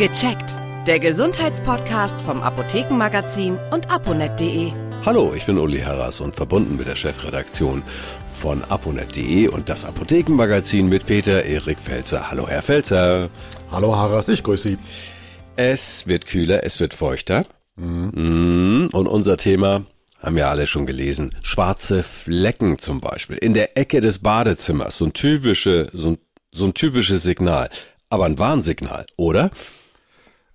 Gecheckt. Der Gesundheitspodcast vom Apothekenmagazin und aponet.de. Hallo, ich bin Uli Harras und verbunden mit der Chefredaktion von aponet.de und das Apothekenmagazin mit Peter Erik Felzer. Hallo, Herr Felzer. Hallo, Harras, ich grüße Sie. Es wird kühler, es wird feuchter. Mhm. Und unser Thema, haben ja alle schon gelesen, schwarze Flecken zum Beispiel. In der Ecke des Badezimmers, so ein typische, so ein, so ein typisches Signal. Aber ein Warnsignal, oder?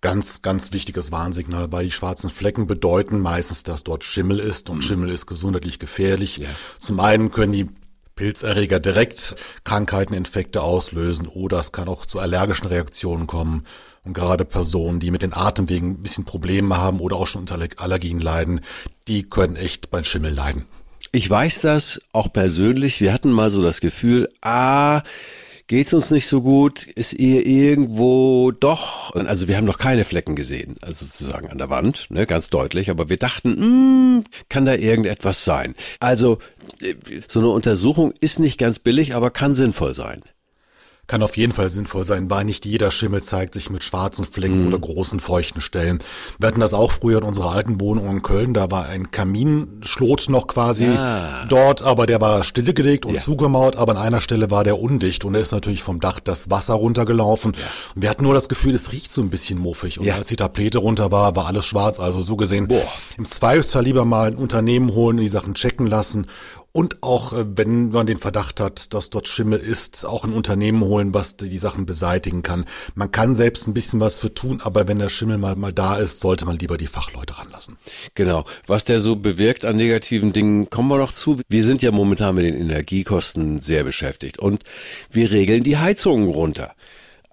Ganz, ganz wichtiges Warnsignal, weil die schwarzen Flecken bedeuten meistens, dass dort Schimmel ist und Schimmel ist gesundheitlich gefährlich. Ja. Zum einen können die Pilzerreger direkt Krankheiten, Infekte auslösen oder es kann auch zu allergischen Reaktionen kommen. Und gerade Personen, die mit den Atemwegen ein bisschen Probleme haben oder auch schon unter Allergien leiden, die können echt beim Schimmel leiden. Ich weiß das auch persönlich. Wir hatten mal so das Gefühl, ah, geht's uns nicht so gut? Ist ihr irgendwo doch? Also wir haben noch keine Flecken gesehen, also sozusagen an der Wand, ne, ganz deutlich. Aber wir dachten, mh, kann da irgendetwas sein? Also äh, so eine Untersuchung ist nicht ganz billig, aber kann sinnvoll sein kann auf jeden Fall sinnvoll sein, weil nicht jeder Schimmel zeigt sich mit schwarzen Flecken mhm. oder großen feuchten Stellen. Wir hatten das auch früher in unserer alten Wohnung in Köln, da war ein Kaminschlot noch quasi ja. dort, aber der war stillgelegt und ja. zugemauert, aber an einer Stelle war der undicht und da ist natürlich vom Dach das Wasser runtergelaufen. Ja. Und wir hatten nur das Gefühl, es riecht so ein bisschen muffig und als die Tapete runter war, war alles schwarz, also so gesehen. Boah. Im Zweifelsfall lieber mal ein Unternehmen holen, die Sachen checken lassen und auch, äh, wenn man den Verdacht hat, dass dort Schimmel ist, auch ein Unternehmen holen, was die Sachen beseitigen kann. Man kann selbst ein bisschen was für tun, aber wenn der Schimmel mal, mal da ist, sollte man lieber die Fachleute ranlassen. Genau. Was der so bewirkt an negativen Dingen, kommen wir noch zu. Wir sind ja momentan mit den Energiekosten sehr beschäftigt und wir regeln die Heizungen runter.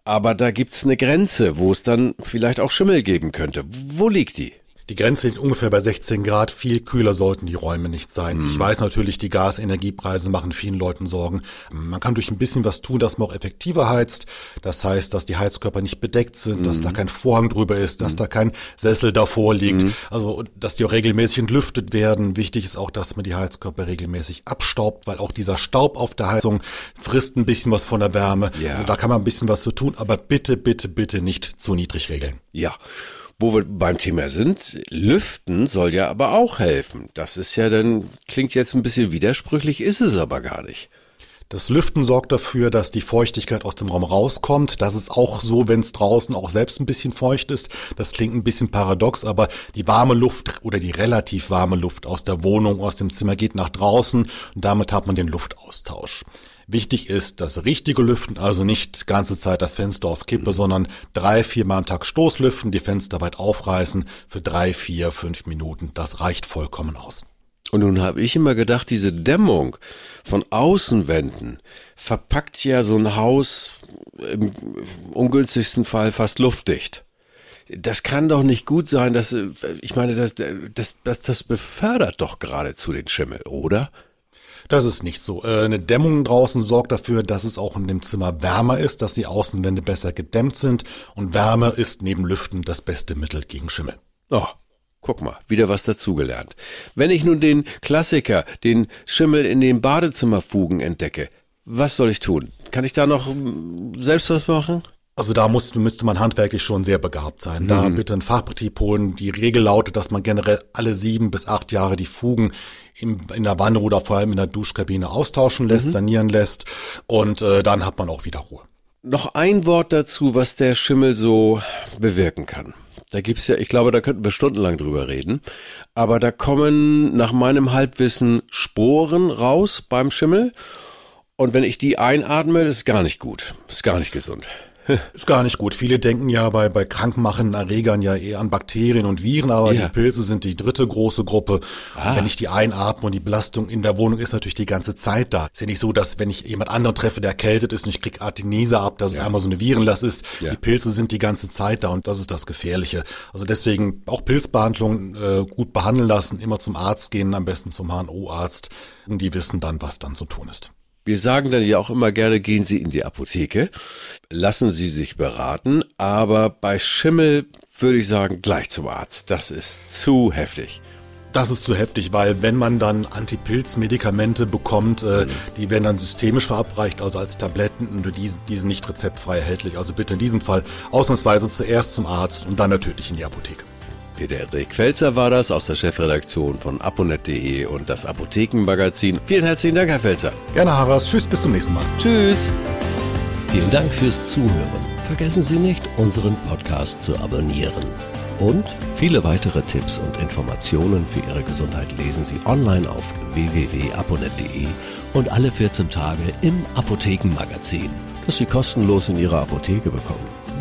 Aber da gibt's eine Grenze, wo es dann vielleicht auch Schimmel geben könnte. Wo liegt die? Die Grenze liegt ungefähr bei 16 Grad. Viel kühler sollten die Räume nicht sein. Mhm. Ich weiß natürlich, die Gasenergiepreise machen vielen Leuten Sorgen. Man kann durch ein bisschen was tun, dass man auch effektiver heizt. Das heißt, dass die Heizkörper nicht bedeckt sind, mhm. dass da kein Vorhang drüber ist, dass mhm. da kein Sessel davor liegt. Mhm. Also, dass die auch regelmäßig entlüftet werden. Wichtig ist auch, dass man die Heizkörper regelmäßig abstaubt, weil auch dieser Staub auf der Heizung frisst ein bisschen was von der Wärme. Ja. Also da kann man ein bisschen was für tun, aber bitte, bitte, bitte nicht zu niedrig regeln. Ja. Wo wir beim Thema sind, Lüften soll ja aber auch helfen. Das ist ja dann, klingt jetzt ein bisschen widersprüchlich, ist es aber gar nicht. Das Lüften sorgt dafür, dass die Feuchtigkeit aus dem Raum rauskommt. Das ist auch so, wenn es draußen auch selbst ein bisschen feucht ist. Das klingt ein bisschen paradox, aber die warme Luft oder die relativ warme Luft aus der Wohnung, aus dem Zimmer geht nach draußen und damit hat man den Luftaustausch. Wichtig ist das richtige Lüften, also nicht ganze Zeit das Fenster auf Kippe, sondern drei, vier Mal am Tag Stoßlüften, die Fenster weit aufreißen für drei, vier, fünf Minuten. Das reicht vollkommen aus. Und nun habe ich immer gedacht, diese Dämmung von Außenwänden verpackt ja so ein Haus im ungünstigsten Fall fast luftdicht. Das kann doch nicht gut sein, dass ich meine, das, das, das, das befördert doch geradezu den Schimmel, oder? Das ist nicht so. Äh, eine Dämmung draußen sorgt dafür, dass es auch in dem Zimmer wärmer ist, dass die Außenwände besser gedämmt sind und Wärme ist neben Lüften das beste Mittel gegen Schimmel. Oh, Guck mal, wieder was dazugelernt. Wenn ich nun den Klassiker, den Schimmel in den Badezimmerfugen entdecke, was soll ich tun? Kann ich da noch hm, selbst was machen? Also da muss, müsste man handwerklich schon sehr begabt sein. Da mhm. bitte ein Fachbetrieb holen. Die Regel lautet, dass man generell alle sieben bis acht Jahre die Fugen in, in der Wanne oder vor allem in der Duschkabine austauschen lässt, mhm. sanieren lässt und äh, dann hat man auch wieder Ruhe. Noch ein Wort dazu, was der Schimmel so bewirken kann. Da gibt's ja, ich glaube, da könnten wir stundenlang drüber reden. Aber da kommen nach meinem Halbwissen Sporen raus beim Schimmel. Und wenn ich die einatme, das ist gar nicht gut. Ist gar nicht gesund. Ist gar nicht gut. Viele denken ja bei, bei krankmachenden Erregern ja eher an Bakterien und Viren, aber ja. die Pilze sind die dritte große Gruppe. Ah. Wenn ich die einatme und die Belastung in der Wohnung ist natürlich die ganze Zeit da. Ist ja nicht so, dass wenn ich jemand anderen treffe, der erkältet ist und ich krieg Artenise ab, dass ja. es einmal so eine Virenlast ist. Ja. Die Pilze sind die ganze Zeit da und das ist das Gefährliche. Also deswegen auch Pilzbehandlung äh, gut behandeln lassen, immer zum Arzt gehen, am besten zum HNO-Arzt. Und die wissen dann, was dann zu tun ist. Wir sagen dann ja auch immer gerne, gehen Sie in die Apotheke, lassen Sie sich beraten, aber bei Schimmel würde ich sagen, gleich zum Arzt. Das ist zu heftig. Das ist zu heftig, weil wenn man dann Antipilz-Medikamente bekommt, äh, die werden dann systemisch verabreicht, also als Tabletten, und die, die sind nicht rezeptfrei erhältlich. Also bitte in diesem Fall ausnahmsweise zuerst zum Arzt und dann natürlich in die Apotheke. Peter Erik Felzer war das aus der Chefredaktion von aponet.de und das Apothekenmagazin. Vielen herzlichen Dank, Herr Felzer. Gerne, Harras. Tschüss, bis zum nächsten Mal. Tschüss. Vielen Dank fürs Zuhören. Vergessen Sie nicht, unseren Podcast zu abonnieren. Und viele weitere Tipps und Informationen für Ihre Gesundheit lesen Sie online auf www.aponet.de und alle 14 Tage im Apothekenmagazin, das Sie kostenlos in Ihrer Apotheke bekommen.